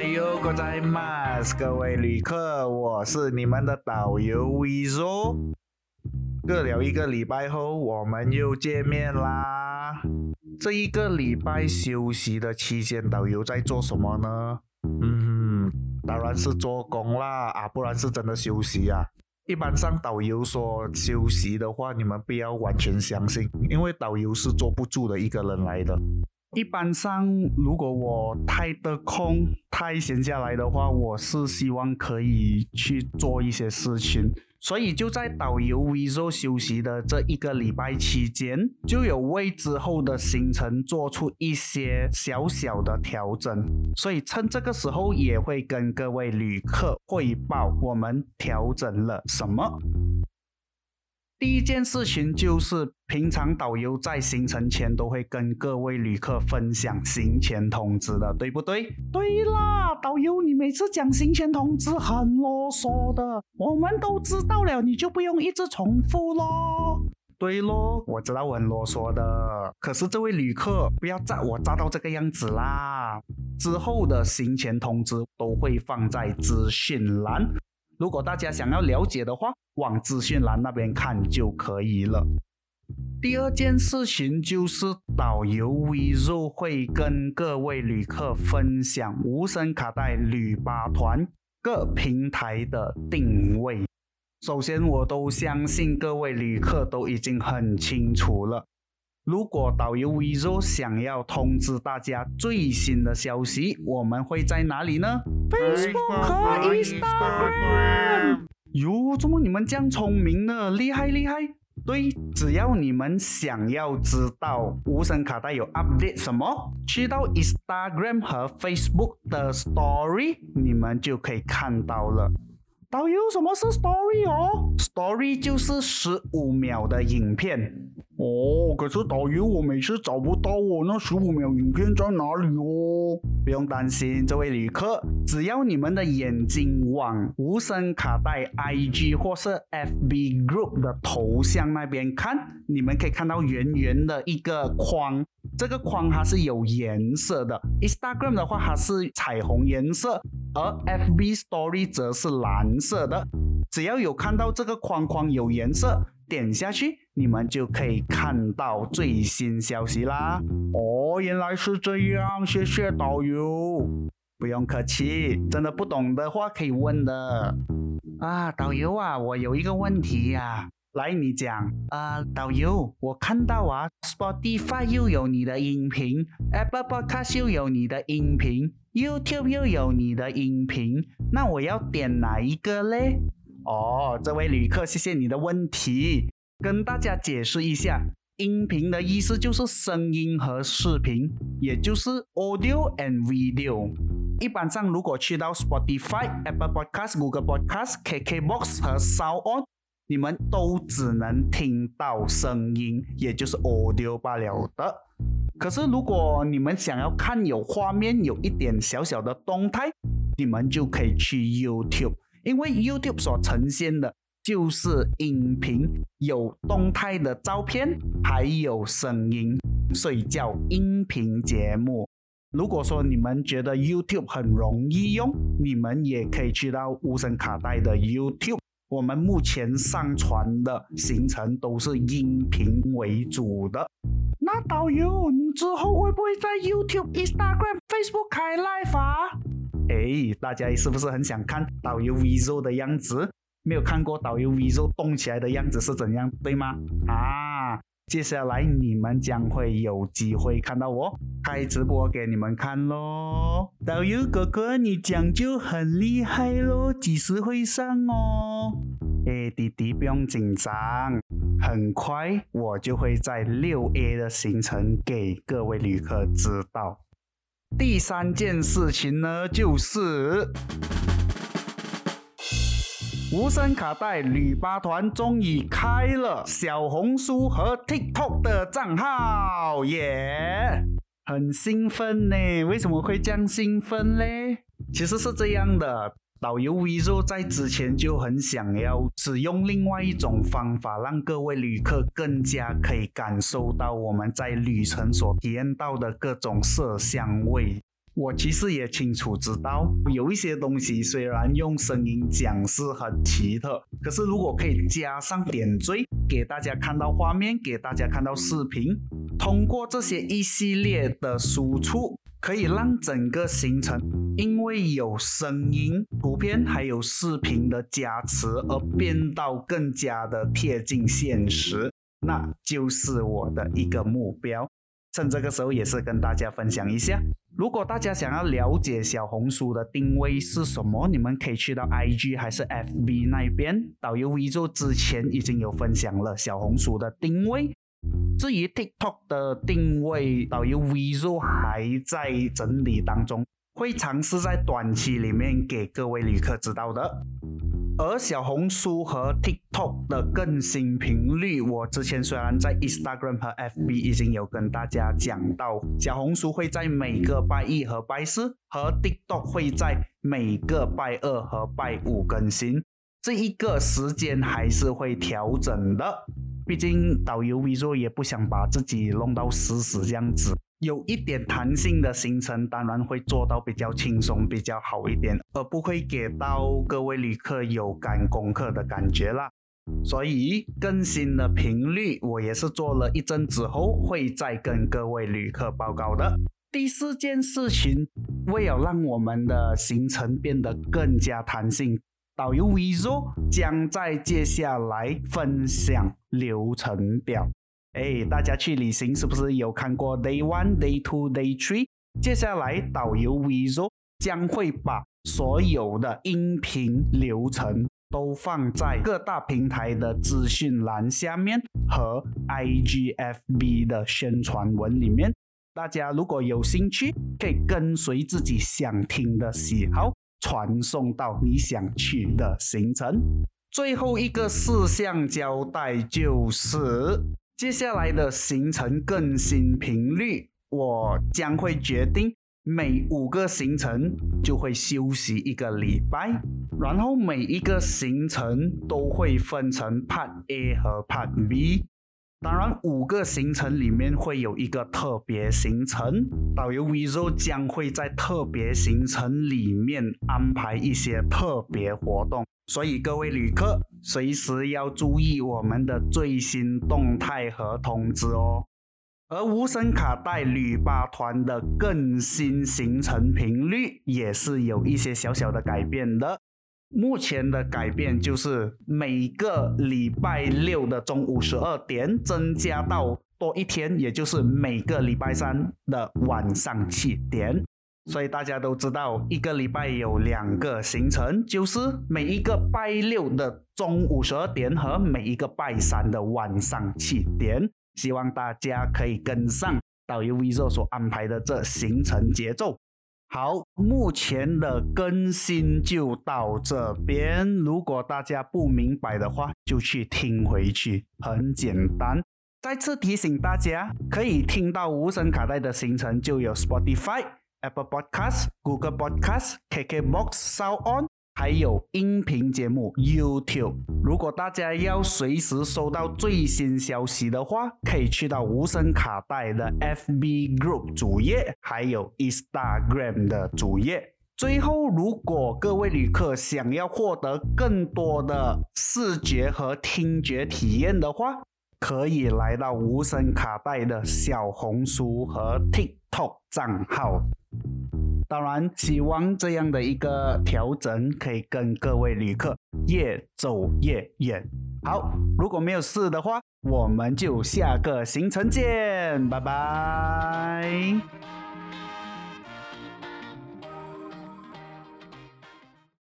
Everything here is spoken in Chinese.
嗨哟，各在 mas，各位旅客，我是你们的导游 Vizo。隔了一个礼拜后，我们又见面啦。这一个礼拜休息的期间，导游在做什么呢？嗯，当然是做工啦，啊，不然是真的休息啊。一般上导游说休息的话，你们不要完全相信，因为导游是坐不住的一个人来的。一般上，如果我太得空、太闲下来的话，我是希望可以去做一些事情。所以就在导游 Vizo 休息的这一个礼拜期间，就有为之后的行程做出一些小小的调整。所以趁这个时候，也会跟各位旅客汇报我们调整了什么。第一件事情就是，平常导游在行程前都会跟各位旅客分享行前通知的，对不对？对啦，导游，你每次讲行前通知很啰嗦的，我们都知道了，你就不用一直重复咯。对咯，我知道我很啰嗦的，可是这位旅客不要炸我炸到这个样子啦。之后的行前通知都会放在资讯栏。如果大家想要了解的话，往资讯栏那边看就可以了。第二件事情就是导游 V 叔会跟各位旅客分享无声卡带旅巴团各平台的定位。首先，我都相信各位旅客都已经很清楚了。如果导游 Vizo 想要通知大家最新的消息，我们会在哪里呢？Facebook 和 Instagram。哟，怎么你们这样聪明呢？厉害厉害！对，只要你们想要知道无声卡带有 update 什么，去到 Instagram 和 Facebook 的 Story，你们就可以看到了。导游，什么是 Story 哦？Story 就是十五秒的影片。哦，可是导游，我每次找不到我，那十五秒影片在哪里哦？不用担心，这位旅客，只要你们的眼睛往无声卡带 IG 或是 FB Group 的头像那边看，你们可以看到圆圆的一个框，这个框它是有颜色的。Instagram 的话，它是彩虹颜色，而 FB Story 则是蓝色的。只要有看到这个框框有颜色。点下去，你们就可以看到最新消息啦。哦，原来是这样，谢谢导游。不用客气，真的不懂的话可以问的。啊，导游啊，我有一个问题呀，来你讲。啊，导游，我看到啊，Spotify 又有你的音频，Apple Podcast 又有你的音频，YouTube 又有你的音频，那我要点哪一个嘞？哦，这位旅客，谢谢你的问题。跟大家解释一下，音频的意思就是声音和视频，也就是 audio and video。一般上，如果去到 Spotify、Apple Podcast、Google Podcast、KKBox 和 Sound，你们都只能听到声音，也就是 audio 罢了的。可是，如果你们想要看有画面、有一点小小的动态，你们就可以去 YouTube。因为 YouTube 所呈现的就是音频，有动态的照片，还有声音，所以叫音频节目。如果说你们觉得 YouTube 很容易用，你们也可以去到无声卡带的 YouTube。我们目前上传的行程都是音频为主的。那导游，你之后会不会在 YouTube、Instagram、Facebook 开 live 啊？哎，大家是不是很想看导游 Vizo 的样子？没有看过导游 Vizo 动起来的样子是怎样，对吗？啊，接下来你们将会有机会看到我开直播给你们看喽。导游哥哥，你讲就很厉害喽，几时会上哦？哎，弟弟不用紧张，很快我就会在六 A 的行程给各位旅客知道。第三件事情呢，就是无声卡带旅巴团终于开了小红书和 TikTok 的账号，耶，很兴奋呢。为什么会这样兴奋呢？其实是这样的。导游 Vizo 在之前就很想要使用另外一种方法，让各位旅客更加可以感受到我们在旅程所体验到的各种色香味。我其实也清楚知道，有一些东西虽然用声音讲是很奇特，可是如果可以加上点缀，给大家看到画面，给大家看到视频，通过这些一系列的输出，可以让整个行程因为有声音、图片还有视频的加持而变到更加的贴近现实，那就是我的一个目标。趁这个时候也是跟大家分享一下，如果大家想要了解小红书的定位是什么，你们可以去到 IG 还是 FB 那边。导游 V 就之前已经有分享了小红书的定位，至于 TikTok 的定位，导游 V 就还在整理当中，会尝试在短期里面给各位旅客知道的。而小红书和 TikTok 的更新频率，我之前虽然在 Instagram 和 FB 已经有跟大家讲到，小红书会在每个拜一和拜四，和 TikTok 会在每个拜二和拜五更新，这一个时间还是会调整的。毕竟导游 v i o 也不想把自己弄到死死这样子。有一点弹性的行程，当然会做到比较轻松、比较好一点，而不会给到各位旅客有赶功课的感觉啦。所以更新的频率，我也是做了一阵子后，会再跟各位旅客报告的。第四件事情，为了让我们的行程变得更加弹性，导游 v i s o 将在接下来分享流程表。哎，大家去旅行是不是有看过 Day One、Day Two、Day Three？接下来导游 v i s o 将会把所有的音频流程都放在各大平台的资讯栏下面和 IGFB 的宣传文里面。大家如果有兴趣，可以跟随自己想听的喜好，传送到你想去的行程。最后一个事项交代就是。接下来的行程更新频率，我将会决定每五个行程就会休息一个礼拜，然后每一个行程都会分成 Part A 和 Part B。当然，五个行程里面会有一个特别行程，导游 v i s o 将会在特别行程里面安排一些特别活动。所以各位旅客，随时要注意我们的最新动态和通知哦。而无声卡带旅巴团的更新行程频率也是有一些小小的改变的。目前的改变就是每个礼拜六的中午十二点增加到多一天，也就是每个礼拜三的晚上七点。所以大家都知道，一个礼拜有两个行程，就是每一个拜六的中午十二点和每一个拜三的晚上七点。希望大家可以跟上导游 V 座所安排的这行程节奏。好，目前的更新就到这边。如果大家不明白的话，就去听回去，很简单。再次提醒大家，可以听到无声卡带的行程就有 Spotify。Apple Podcast、Google Podcast、KKBox、Sound On，还有音频节目 YouTube。如果大家要随时收到最新消息的话，可以去到无声卡带的 FB Group 主页，还有 Instagram 的主页。最后，如果各位旅客想要获得更多的视觉和听觉体验的话，可以来到无声卡带的小红书和 TikTok 账号。当然，希望这样的一个调整可以跟各位旅客越走越远。好，如果没有事的话，我们就下个行程见，拜拜。